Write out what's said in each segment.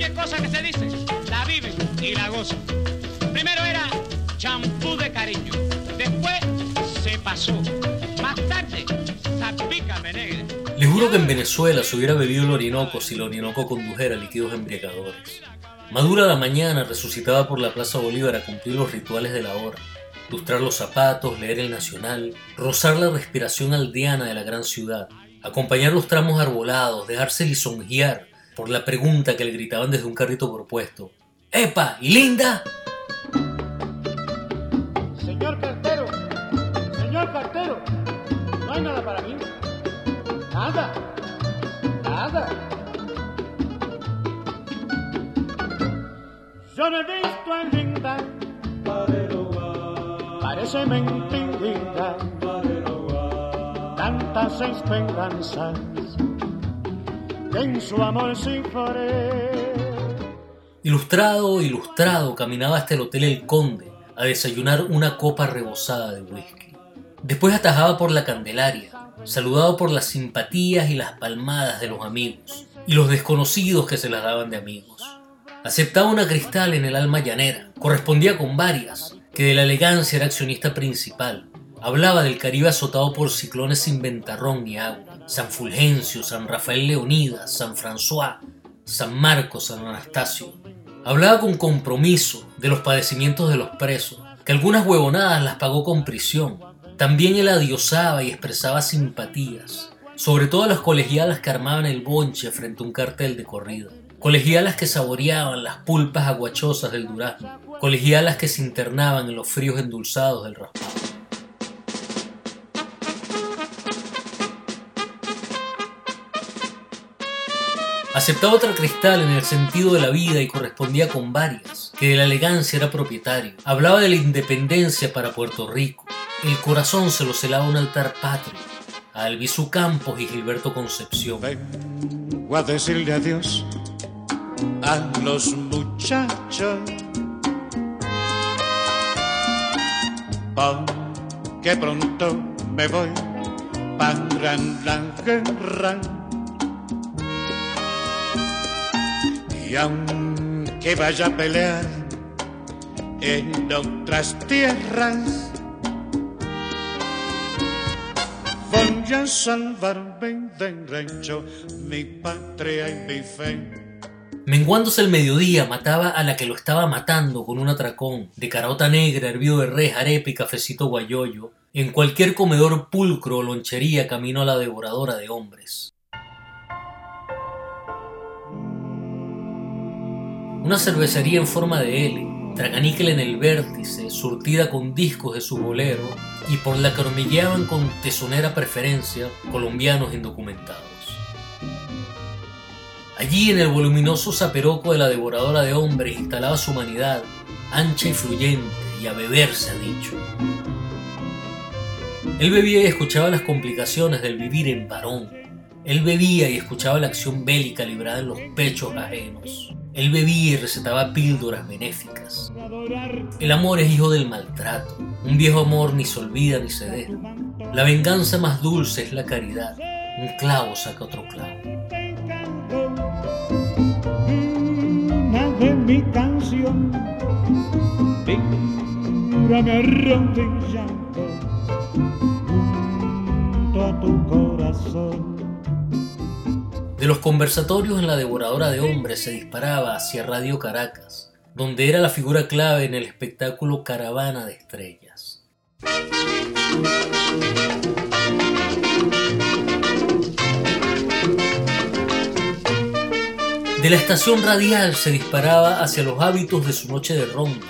cualquier cosa que se dice, la viven y la gozan. Primero era champú de cariño, después se pasó. Más tarde, zapícame negra. Les juro que en Venezuela se hubiera bebido el Orinoco si el Orinoco condujera líquidos embriagadores. Madura la mañana resucitaba por la Plaza Bolívar a cumplir los rituales de la hora, lustrar los zapatos, leer el Nacional, rozar la respiración aldeana de la gran ciudad, acompañar los tramos arbolados, dejarse lisonjear por la pregunta que le gritaban desde un carrito propuesto. ¡Epa! ¿Y linda? Señor cartero, señor cartero, no hay nada para mí. Nada, nada. Yo no he visto a linda, parece mentira, tantas esperanzas en su amor sin Ilustrado, ilustrado, caminaba hasta el Hotel El Conde a desayunar una copa rebosada de whisky. Después atajaba por la Candelaria, saludado por las simpatías y las palmadas de los amigos y los desconocidos que se las daban de amigos. Aceptaba una cristal en el alma llanera, correspondía con varias, que de la elegancia era accionista principal. Hablaba del Caribe azotado por ciclones sin ventarrón ni agua. San Fulgencio, San Rafael Leonidas, San François, San Marcos, San Anastasio. Hablaba con compromiso de los padecimientos de los presos, que algunas huevonadas las pagó con prisión. También él adiosaba y expresaba simpatías, sobre todo a las colegialas que armaban el bonche frente a un cartel de corrida. Colegialas que saboreaban las pulpas aguachosas del durazno. Colegialas que se internaban en los fríos endulzados del raspado. Aceptaba otra cristal en el sentido de la vida y correspondía con varias, que de la elegancia era propietario. Hablaba de la independencia para Puerto Rico. El corazón se lo celaba un altar patrio a Albizu Campos y Gilberto Concepción. Vengo a decirle adiós a los muchachos. Que pronto me voy para la guerra. Y aunque vaya a pelear en otras tierras, voy a salvarme rancho, mi patria y mi fe. Menguándose el mediodía, mataba a la que lo estaba matando con un atracón de carota negra, hervido de res, arepa y cafecito guayoyo. En cualquier comedor pulcro o lonchería camino a la devoradora de hombres. Una cervecería en forma de L, traganíquel en el vértice, surtida con discos de su bolero y por la que hormigueaban con tesonera preferencia colombianos indocumentados. Allí en el voluminoso zaperoco de la devoradora de hombres instalaba su humanidad, ancha y fluyente, y a beber se ha dicho. Él bebía y escuchaba las complicaciones del vivir en varón. Él bebía y escuchaba la acción bélica librada en los pechos ajenos. Él bebía y recetaba píldoras benéficas. El amor es hijo del maltrato. Un viejo amor ni se olvida ni se deja. La venganza más dulce es la caridad. Un clavo saca otro clavo. de mi canción, tu corazón. De los conversatorios en la devoradora de hombres se disparaba hacia Radio Caracas, donde era la figura clave en el espectáculo Caravana de Estrellas. De la estación radial se disparaba hacia los hábitos de su noche de ronda,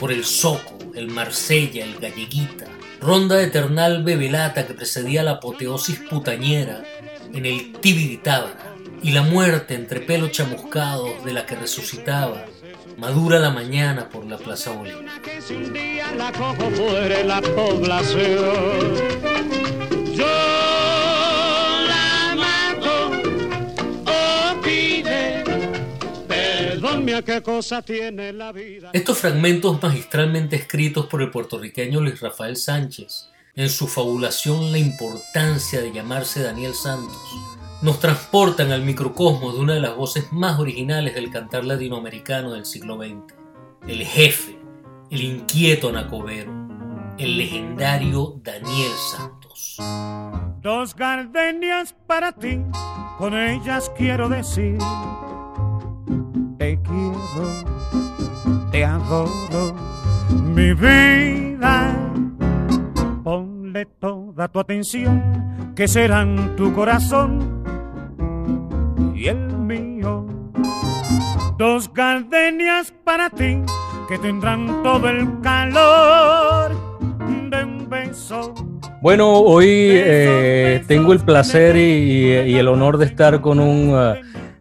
por el Soco, el Marsella, el Galleguita, ronda eternal bebelata que precedía la apoteosis putañera en el Tibiritábara, y la muerte entre pelos chamuscados de la que resucitaba, madura la mañana por la Plaza Bolívar. Estos fragmentos magistralmente escritos por el puertorriqueño Luis Rafael Sánchez, en su fabulación La importancia de llamarse Daniel Santos, nos transportan al microcosmos de una de las voces más originales del cantar latinoamericano del siglo XX, el jefe, el inquieto Nacobero, el legendario Daniel Santos. Dos gardenias para ti, con ellas quiero decir, te quiero, te adoro, mi vida. Ponle toda tu atención, que serán tu corazón y el mío. Dos gardenias para ti que tendrán todo el calor de un beso. Bueno, hoy eh, tengo el placer y, el honor de estar con un, eh,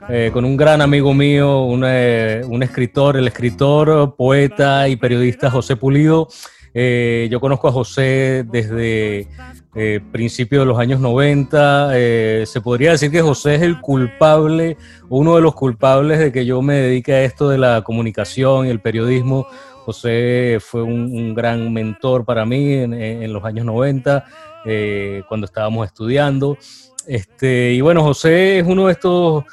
eh, con un gran amigo mío, un, un, escritor, el escritor, poeta y periodista José Pulido. Yo conozco a José desde eh, principios de los años 90. Eh, se podría decir que José es el culpable, uno de los culpables de que yo me dedique a esto de la comunicación y el periodismo. José fue un, gran mentor para mí en, los años 90, eh, cuando estábamos estudiando. Este, y bueno, José es uno de estos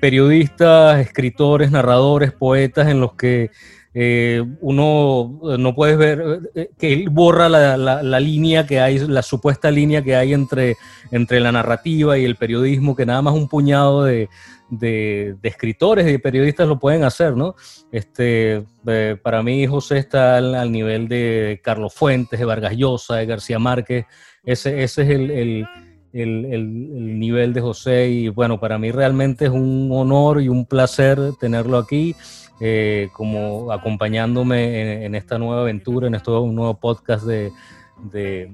periodistas, escritores, narradores, poetas en los que eh, uno eh, no puede ver eh, que él borra la, línea que hay, la supuesta línea que hay entre, entre la narrativa y el periodismo, que nada más un puñado de, escritores y de periodistas lo pueden hacer, ¿no? Este, para mí José está al, nivel de Carlos Fuentes, de Vargas Llosa, de García Márquez, ese, ese es el, el nivel de José y bueno, para mí realmente es un honor y un placer tenerlo aquí. Eh, como acompañándome en, esta nueva aventura, en este nuevo podcast de, de,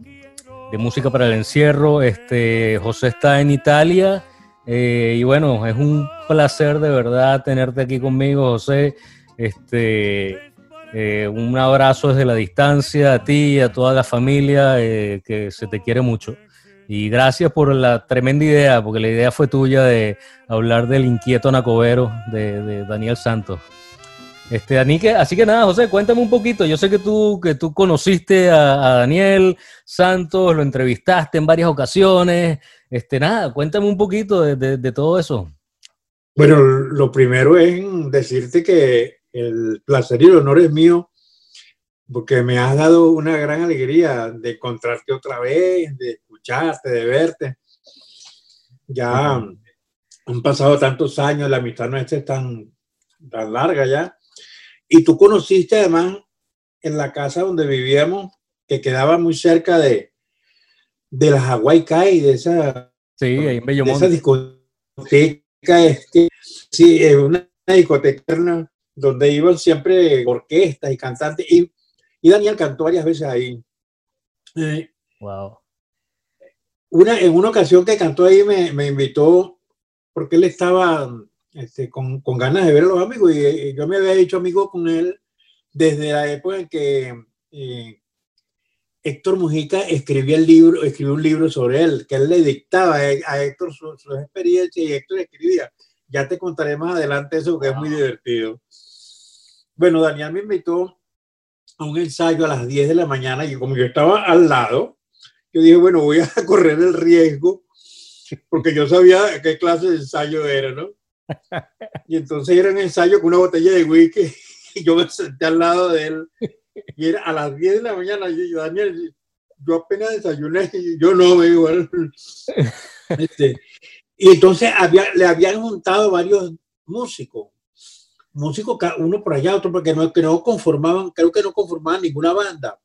música para el encierro. Este, José está en Italia eh, y bueno, es un placer de verdad tenerte aquí conmigo, José. Este, eh, un abrazo desde la distancia a ti y a toda la familia que se te quiere mucho. Y gracias por la tremenda idea, porque la idea fue tuya de hablar del inquieto Nacobero de Daniel Santos. Este, así que nada, José, cuéntame un poquito. Yo sé que tú, que tú conociste a, Daniel Santos, lo entrevistaste en varias ocasiones. Este, nada, cuéntame un poquito de, todo eso. Bueno, lo primero es decirte que el placer y el honor es mío, porque me has dado una gran alegría de encontrarte otra vez, de escucharte, de verte. Ya han pasado tantos años, la amistad nuestra es tan, tan larga ya y tú conociste además en la casa donde vivíamos, que quedaba muy cerca de, de la Hawaii Kai, de esa, sí, en de esa discoteca, este, sí, es una discoteca donde iban siempre orquestas y cantantes. Y, y Daniel cantó varias veces ahí. wow. Eh, una, en una ocasión que cantó ahí me, me invitó porque él estaba este, con, con, ganas de ver a los amigos. Y, yo me había hecho amigo con él desde la época en que eh, Héctor Mujica escribía el libro, escribió un libro sobre él, que él le dictaba a, Héctor sus su experiencias y Héctor escribía. Ya te contaré más adelante eso, que es muy divertido. Bueno, Daniel me invitó a un ensayo a las 10 de la mañana y como yo estaba al lado, yo dije, bueno, voy a correr el riesgo porque yo sabía qué clase de ensayo era, ¿no? Y entonces era un ensayo con una botella de whisky y yo me senté al lado de él. Y era a las 10 de la mañana. Yo, Daniel, yo apenas desayuné y yo no, me igual. Este, y entonces había, le habían juntado varios músicos. Músicos, uno por allá, otro porque no, que no conformaban, creo que no conformaban ninguna banda.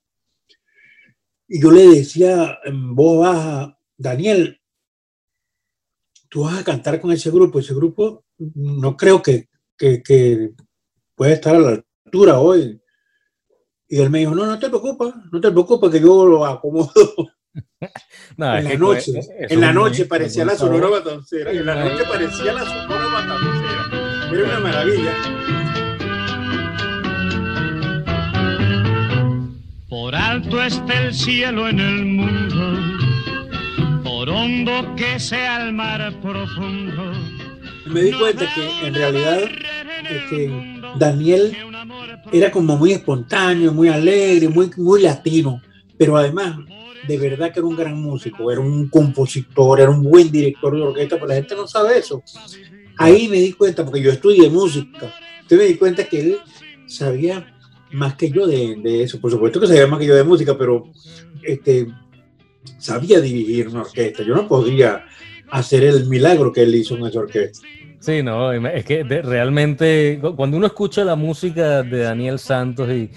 Y yo le decía en voz baja, Daniel, tú vas a cantar con ese grupo. Ese grupo no creo que, que, pueda estar a la altura hoy. Y él me dijo, no, no te preocupes, no te preocupes que yo lo acomodo. en la noche, en la noche parecía la Sonora Matancera, en la noche parecía la Sonora Matancera. Era una maravilla. Por alto está el cielo en el mundo, hondo que sea el mar profundo me di cuenta que en realidad este, Daniel era como muy espontáneo, muy alegre, muy, muy latino, pero además de verdad que era un gran músico, era un compositor, era un buen director de orquesta, pero la gente no sabe eso. Ahí me di cuenta, porque yo estudié música, entonces me di cuenta que él sabía más que yo de, de eso. Por supuesto que sabía más que yo de música, pero este, sabía dirigir una orquesta. Yo no podría hacer el milagro que él hizo en esa orquesta. Sí, no, es que realmente cuando uno escucha la música de Daniel Santos y,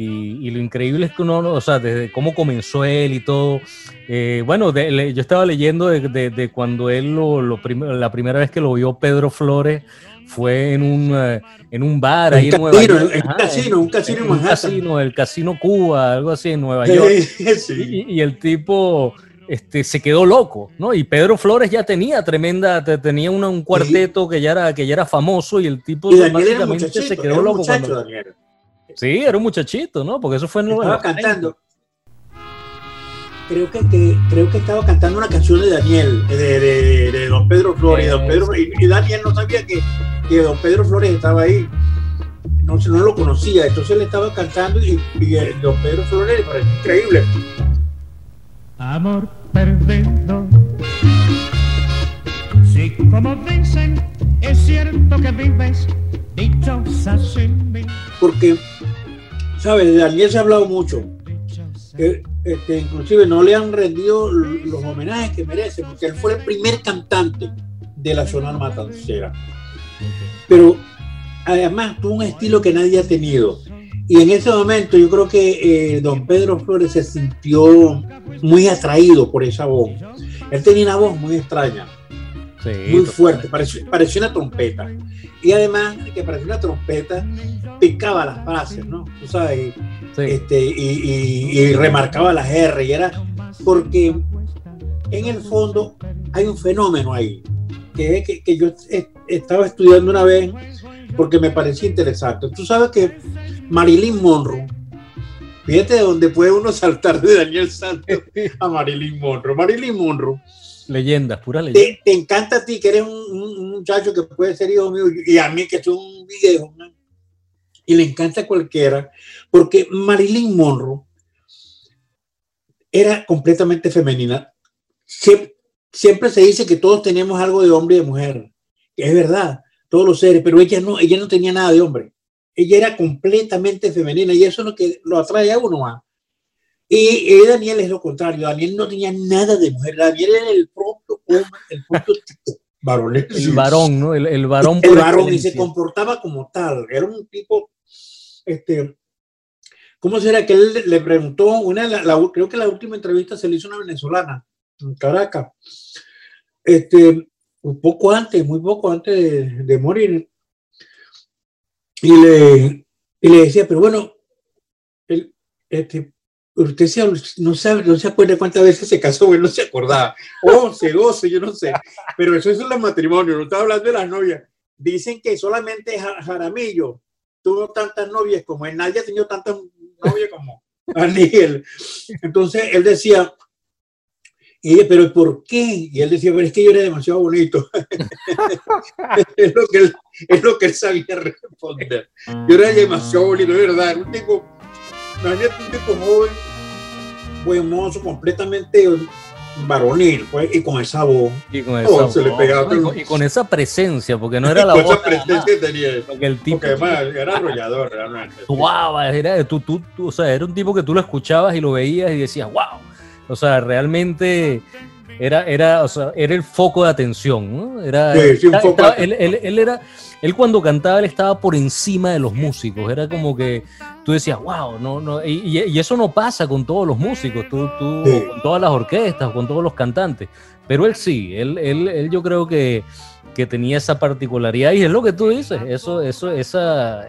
y, y, lo increíble es que uno, o sea, desde cómo comenzó él y todo. Eh, bueno, de, le, yo estaba leyendo de, de cuando él, lo, lo prim la primera vez que lo vio Pedro Flores, fue en un, uh, en un bar ahí en Nueva York. En un casino, un casino en, un casino, el Casino Cuba, algo así en Nueva York. Sí. Y, y, el tipo este, se quedó loco, ¿no? Y Pedro Flores ya tenía tremenda, tenía una, un cuarteto sí. que, ya era, que ya era famoso y el tipo y básicamente se quedó loco. Muchacho, cuando... Sí, era un muchachito, ¿no? Porque eso fue en Estaba cantando. Creo que, que, creo que estaba cantando una canción de Daniel, de, de, de Don Pedro Flores. Eh, don Pedro, y, y, Daniel no sabía que, que Don Pedro Flores estaba ahí. No, no lo conocía, entonces le estaba cantando y, y Don Pedro Flores le pareció increíble. Amor perdido. Si como dicen, es cierto que vives dichosa sin mí. Porque, ¿sabes? De Daniel se ha hablado mucho. Que, este, inclusive no le han rendido los homenajes que merece, porque él fue el primer cantante de la Sonora Matancera. Pero además tuvo un estilo que nadie ha tenido. Y en ese momento yo creo que eh, don Pedro Flores se sintió muy atraído por esa voz. Él tenía una voz muy extraña, sí, muy fuerte, parecía, parecía, una trompeta. Y además de que parecía una trompeta, picaba las frases, ¿no? Tú sabes, sí. este, y, y, y, remarcaba las R. Y era porque en el fondo hay un fenómeno ahí, que, que, que yo estaba estudiando una vez porque me parecía interesante. Tú sabes que Marilyn Monroe, fíjate de dónde puede uno saltar de Daniel Santos a Marilyn Monroe. Marilyn Monroe. Leyendas, pura leyenda. Te, te, encanta a ti, que eres un, un, muchacho que puede ser hijo mío, y a mí que soy un viejo, ¿no? y le encanta a cualquiera, porque Marilyn Monroe era completamente femenina. Siempre, siempre se dice que todos tenemos algo de hombre y de mujer, que es verdad, todos los seres, pero ella no, ella no tenía nada de hombre. Ella era completamente femenina y eso es lo que lo atrae a uno más. Y, y, Daniel es lo contrario. Daniel no tenía nada de mujer. Daniel era el propio hombre, el propio tipo varón. El varón, ¿no? El, el varón. El, varón y se comportaba como tal. Era un tipo, este, ¿cómo será que él le preguntó una, la, la, creo que la última entrevista se le hizo a una venezolana en Caracas. Este, un poco antes, muy poco antes de, de morir. Y le, y le decía, pero bueno, el, este, usted se, no sabe, no se acuerda cuántas veces se casó, él no se acordaba. 11, 12, yo no sé. Pero eso es los matrimonios, no estaba hablando de las novias. Dicen que solamente Jaramillo tuvo tantas novias como él, nadie ha tenido tantas novias como Daniel. Entonces él decía, y ella, pero ¿por qué? Y él decía, pero es que yo era demasiado bonito. es, lo que él, es lo que él sabía responder. Yo era demasiado bonito, de verdad. Era un tipo, Daniel un tipo joven, buen mozo, completamente varonil, pues, y con esa voz. Y con esa, voz. Se le pegaba, y, con, y, con, esa presencia, porque no era la voz. esa presencia que tenía. Porque, el tipo, porque además era arrollador, realmente. Wow, era, tú, tú, tú, o sea, era un tipo que tú lo escuchabas y lo veías y decías, wow o sea, realmente era, era, o sea, era el foco de atención, ¿no? Era, sí, sí, estaba, estaba, él, él, él, era, él cuando cantaba, él estaba por encima de los músicos. Era como que tú decías, wow, no, no, y, y eso no pasa con todos los músicos, tú, tú sí. con todas las orquestas, con todos los cantantes. Pero él sí, él, él, él yo creo que, que tenía esa particularidad y es lo que tú dices, eso, eso, esa,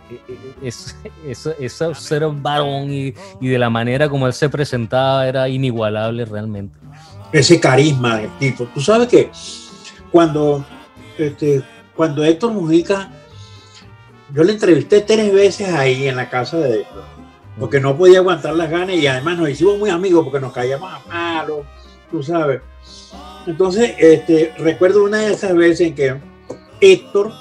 esa, esa, esa ser varón y, y, de la manera como él se presentaba era inigualable realmente. Ese carisma del tipo. Tú sabes que cuando, este, cuando Héctor Mujica, yo le entrevisté tres veces ahí en la casa de Héctor, porque no podía aguantar las ganas y además nos hicimos muy amigos porque nos caíamos a palo, tú sabes. Entonces, este, recuerdo una de esas veces en que Héctor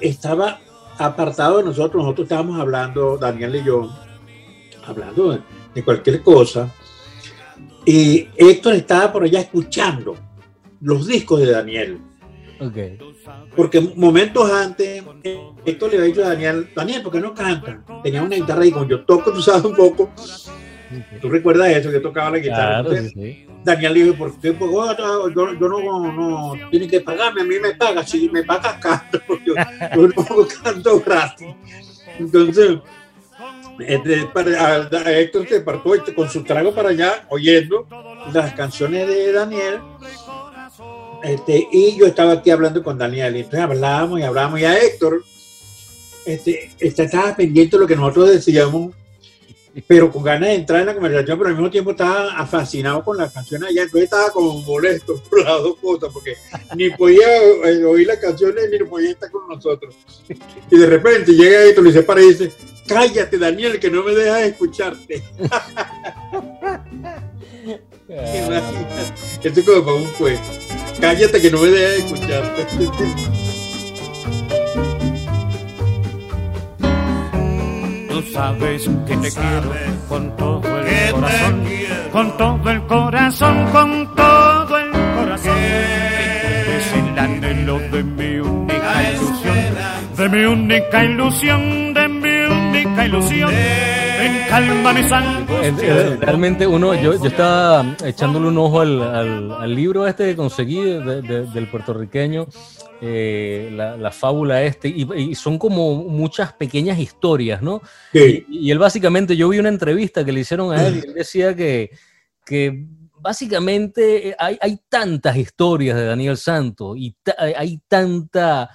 estaba apartado de nosotros, nosotros estábamos hablando, Daniel y yo, hablando de, de cualquier cosa, Y Héctor estaba por allá escuchando los discos de Daniel. Ok. Porque momentos antes, Héctor le había dicho a Daniel, Daniel, ¿por qué no canta? Tenía una guitarra y con yo toco, tú sabes un poco. ¿Tú recuerdas eso? Que tocaba la guitarra. Claro, Entonces, sí, sí. Daniel le dijo, ¿por qué? Porque yo, yo, yo no, no, tienen que pagarme, a mí me pagas, si me pagas canto, porque yo, yo no canto gratis. Entonces, este, Héctor se este, con su trago para allá, oyendo las canciones de Daniel, este, y yo estaba aquí hablando con Daniel, y entonces hablábamos y hablábamos, y a Héctor este, este, estaba pendiente de lo que nosotros decíamos, pero con ganas de entrar en la conversación, pero al mismo tiempo estaba fascinado con las canciones allá, entonces estaba como molesto por las dos cosas, porque ni podía eh, oír las canciones ni podía estar con nosotros. Y de repente llega esto, le separa y dice, cállate Daniel, que no me dejas escucharte. Imagínate. Esto es como para un juez. Cállate que no me dejas escucharte. Tú sabes que te quiero con todo el corazón, con todo el corazón, con todo el corazón. Es el anhelo de mi única ilusión, de mi única ilusión, de mi única ilusión. Ven, calma mis Eh, eh, angustias. Realmente uno, yo, yo estaba echándole un ojo al, al- al libro este que conseguí de- de- del puertorriqueño, eh, la, la fábula este, y, y son como muchas pequeñas historias, ¿no? Sí. Y, y él básicamente, yo vi una entrevista que le hicieron a él y él decía que, que básicamente hay, hay tantas historias de Daniel Santos y ta- hay tanta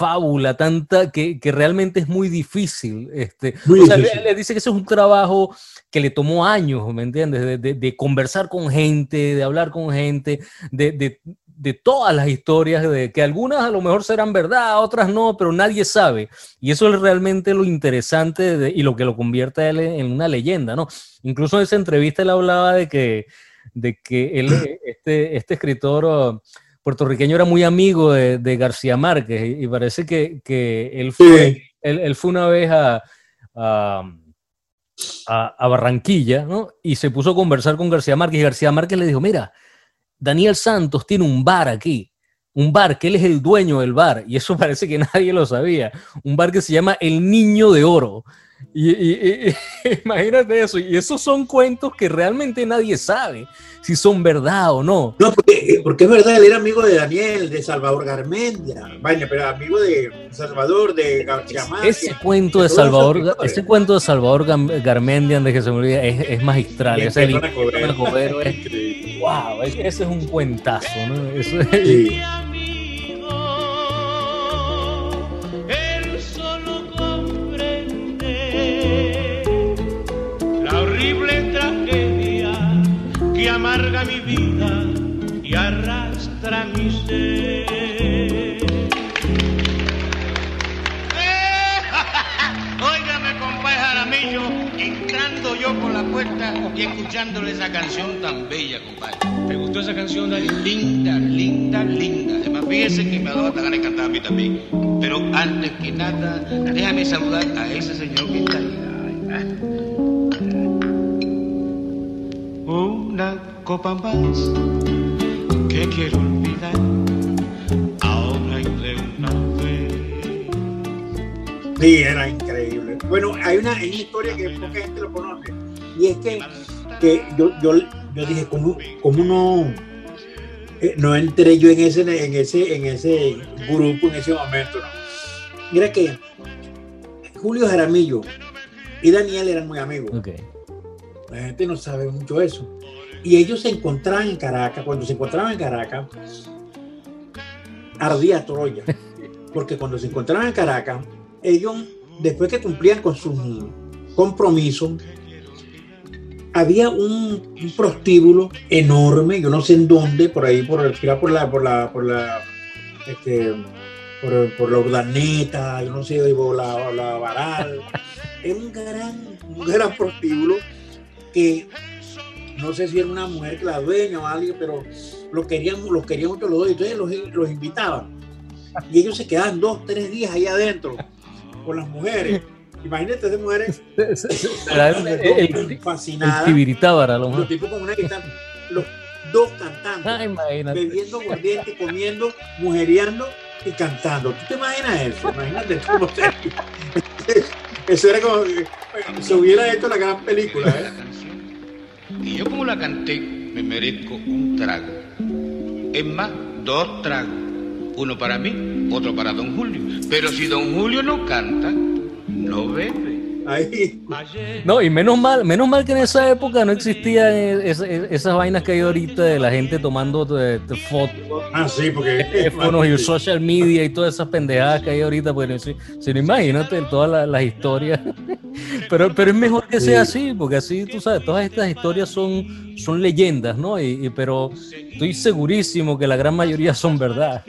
fábula, tanta que, que realmente es muy difícil. Este, Muy o sea, le, le dice que ese es un trabajo que le tomó años, ¿me entiendes? De, de- de conversar con gente, de hablar con gente, de, de- de todas las historias, de que algunas a lo mejor serán verdad, otras no, pero nadie sabe. Y eso es realmente lo interesante y lo que lo convierte a él en, una leyenda, ¿no? Incluso en esa entrevista él hablaba de que, de que él, este, este escritor puertorriqueño era muy amigo de, de García Márquez y, y parece que, que él, fue, Sí. él, él fue una vez a, a, a- a Barranquilla, ¿no? Y se puso a conversar con García Márquez y García Márquez le dijo, mira, Daniel Santos tiene un bar aquí, un bar, que él es el dueño del bar, y eso parece que nadie lo sabía, un bar que se llama El Niño de Oro. Y, y- y- imagínate eso, y esos son cuentos que realmente nadie sabe si son verdad o no. No, porque, porque es verdad, él era amigo de Daniel, de Salvador Garmendia, vaya, pero amigo de Salvador, de García Márquez. Ese cuento de Salvador, ese cuento de Salvador Garmendia, de que se me olvida, es, es magistral. Es el Petrona Cobero. Petrona Cobero es- Increíble. wow, ese es un cuentazo, ¿no? Eso es- Sí. Puerta y escuchándole esa canción tan bella, compadre. ¿Te gustó esa canción, Dani? Linda, linda, linda. Además, fíjese que me ha dado hasta ganas de cantar a mí también. Pero antes que nada, déjame saludar a ese señor que está ahí. Una copa más que quiero olvidar. Ahora y de una vez. Sí, era increíble. Bueno, hay una, hay una historia que poca gente lo conoce. Y es que, que yo, yo, yo dije, ¿cómo, cómo no, eh, no entré yo en ese, en, ese, en ese grupo en ese momento? ¿no? Mira que Julio Jaramillo y Daniel eran muy amigos. La gente no sabe mucho eso. Y ellos se encontraban en Caracas. Cuando se encontraban en Caracas, ardía Troya. Porque cuando se encontraban en Caracas, ellos, después que cumplían con sus compromisos, había un, prostíbulo enorme, yo no sé en dónde, por ahí, por, por la, por la, por la, este, por, la urdaneta, yo no sé, por la, la varal. Era un gran, un gran prostíbulo que no sé si era una mujer que la dueña o alguien, pero los querían, los querían mucho los dos, entonces los, los invitaban. Y ellos se quedaban dos, tres días ahí adentro con las mujeres. Imagínate de mujeres Era el, el, el, el fascinadas. Los tipos con una guitarra. Los dos cantando. Ah, imagínate. bebiendo aguardiente, comiendo, mujereando y cantando. ¿Tú te imaginas eso? Imagínate cómo se... Eso era como que se hubiera hecho la gran película. la ¿eh? Y yo como la canté, me merezco un trago. Es más, dos tragos. Uno para mí, otro para don Julio. Pero si don Julio no canta, no bebe. Ahí. No, y menos mal, menos mal que en esa época no existían es- es- esas vainas que hay ahorita de la gente tomando eh, fotos, Ah, sí, porque. teléfonos y social media y todas esas pendejadas que hay ahorita, pues si, si no imagínate todas las, las historias. Pero, pero es mejor que sea así, porque así tú sabes, todas estas historias son, son leyendas, ¿no? Y, y- pero estoy segurísimo que la gran mayoría son verdad.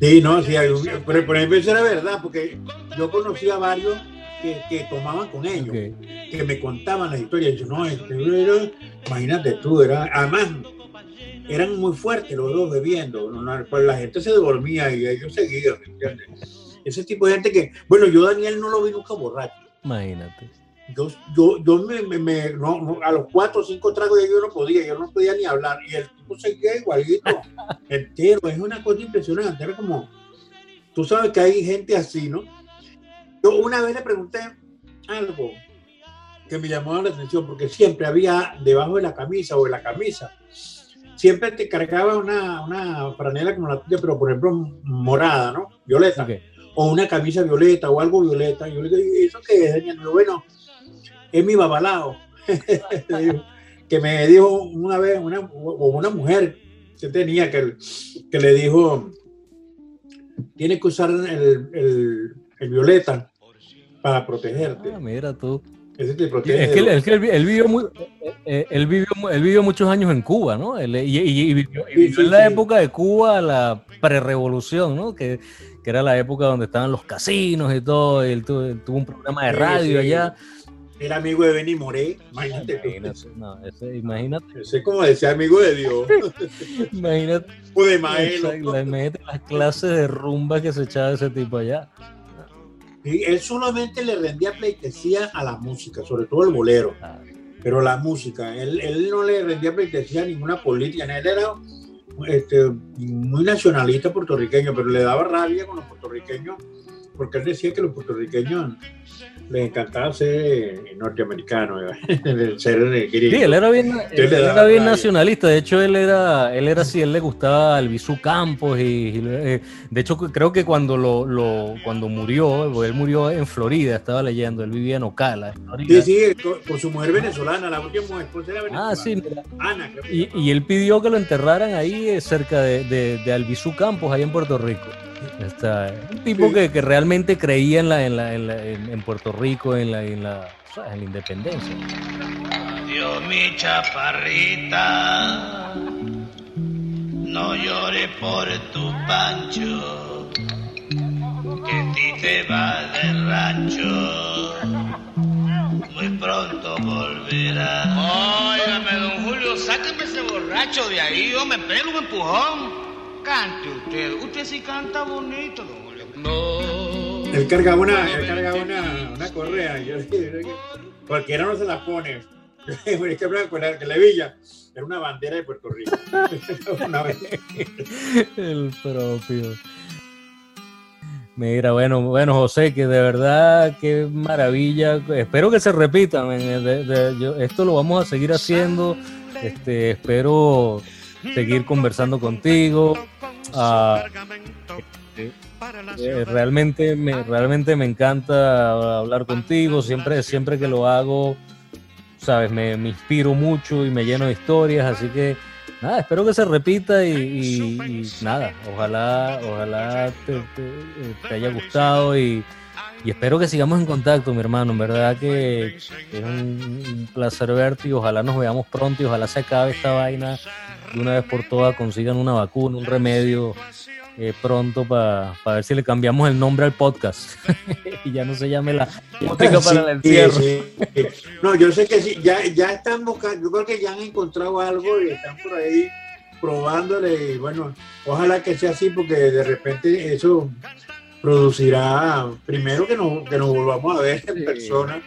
Sí, no, sí. Pero por ejemplo, eso era verdad, porque yo conocí a varios que, que tomaban con ellos. Que me contaban las historias. Y yo, no, este, era- imagínate tú, era, además eran muy fuertes los dos bebiendo. pues la gente se dormía y ellos seguían. Ese tipo de gente que, bueno, yo Daniel no lo vi nunca borracho. Imagínate. Yo, yo, yo me, me- me- no, no, a los cuatro o cinco tragos ya yo no podía, yo no podía ni hablar. Y el tipo seguía igualito, entero. Es una cosa impresionante. Era como, tú sabes que hay gente así, ¿no? Yo una vez le pregunté algo que me llamó la atención, porque siempre había debajo de la camisa o de la camisa, siempre te cargaba una, una franela como la tuya, pero por ejemplo morada, ¿no? Violeta o una camisa violeta o algo violeta. Yo le digo, ¿y eso qué es? Daniel? Bueno, es mi babalao. Que me dijo una vez, una, una mujer que tenía, que, que le dijo, tienes que usar el, el- el violeta para protegerte. Ah, mira tú. Ese te protege. Es que, él, es él él vivió, muy- eh, eh, él, vivió, él vivió muchos años en Cuba, ¿no? Él- y, y- y vivió, y vivió sí, en la sí. época de Cuba, la prerevolución, ¿no? Que, que era la época donde estaban los casinos y todo. Él tuvo, tuvo un programa de radio allá. Era amigo de Benny Moré. Imagínate. Imagínate, no, ese- imagínate, Ese es como decía amigo de Dios. imagínate, o de Maelo. la- imagínate las clases de rumba que se echaba ese tipo allá. Y él solamente le rendía pleitesía a la música, sobre todo el bolero. Ah, pero la música, él, él no le rendía pleitesía a ninguna política, él era este, muy nacionalista puertorriqueño, pero le daba rabia con los puertorriqueños, porque él decía que los puertorriqueños les encantaba ser norteamericanos, ser eh, Sí, él era bien, él le era bien nacionalista. De hecho, él era, él era así, él le gustaba al Bisú Campos y, y, eh, de hecho creo que cuando lo, lo- cuando murió, él murió en Florida, estaba leyendo, él vivía en Ocala. en Florida. Sí, sí, con su mujer venezolana, la última esposa era venezolana. Ah, sí, mira. Ana, creo que Y, y él pidió que lo enterraran ahí eh, cerca de, de, de Albizú Campos, ahí en Puerto Rico. Está, un tipo Sí. que, que realmente creía en, la, en, la, en, la- en- en Puerto Rico, en la, en la, en la independencia. Adiós, mi chaparrita. No llores por tu pancho. Que ti te vas del rancho. Muy pronto volverá. Óigame, don Julio, sáqueme ese borracho de ahí. Yo me pego un empujón. Cante usted. Usted sí canta bonito, don Julio. No. Él cargaba una, él cargaba una, una correa. Yo, cualquiera no se la pone. Por ejemplo, con la que le villa, era una bandera de Puerto Rico. Una vez. El propio. Mira, bueno, bueno, José, que de verdad, qué maravilla. Espero que se repita. men, de- de- yo- esto lo vamos a seguir haciendo. Este, espero seguir conversando contigo. Ah, eh, realmente, me, realmente me encanta hablar contigo. Siempre, siempre que lo hago, sabes, me, me inspiro mucho y me lleno de historias. Así que nada, espero que se repita y, y- y nada, ojalá, ojalá te, te- te haya gustado y, y espero que sigamos en contacto, mi hermano. En verdad que, que es un, un placer verte y ojalá nos veamos pronto y ojalá se acabe esta vaina de una vez por todas, consigan una vacuna, un remedio eh, pronto para ver si le cambiamos el nombre al podcast y ya no se llame la música para el encierro. sí, sí. No, yo sé que sí, ya, ya están buscando, yo creo que ya han encontrado algo y están por ahí probándole y bueno, ojalá que sea así porque de repente eso producirá primero que nos, que nos volvamos a ver en persona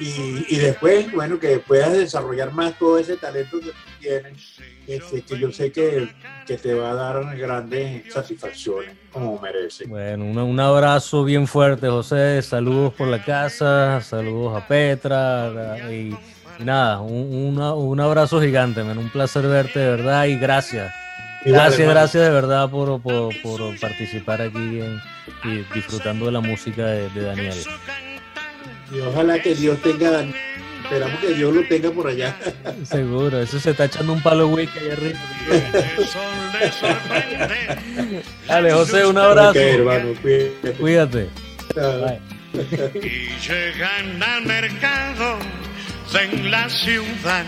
y, y después, bueno, que puedas desarrollar más todo ese talento que tienes, este, que yo sé que, que te va a dar grandes satisfacciones, como merece. Bueno, un, un abrazo bien fuerte, José. Saludos por la casa, saludos a Petra. Y, y nada, un, una- un abrazo gigante, man. Un placer verte, de verdad. Y gracias. Gracias, gracias de verdad por, por, por participar aquí en- y disfrutando de la música de, de Daniel. Y ojalá que Dios tenga, esperamos que Dios lo tenga por allá. Seguro, eso se está echando un palo whisky ahí arriba. Dale, José, un abrazo. Hermano, cuídate. Cuídate. Bye. Y llegan al mercado en la ciudad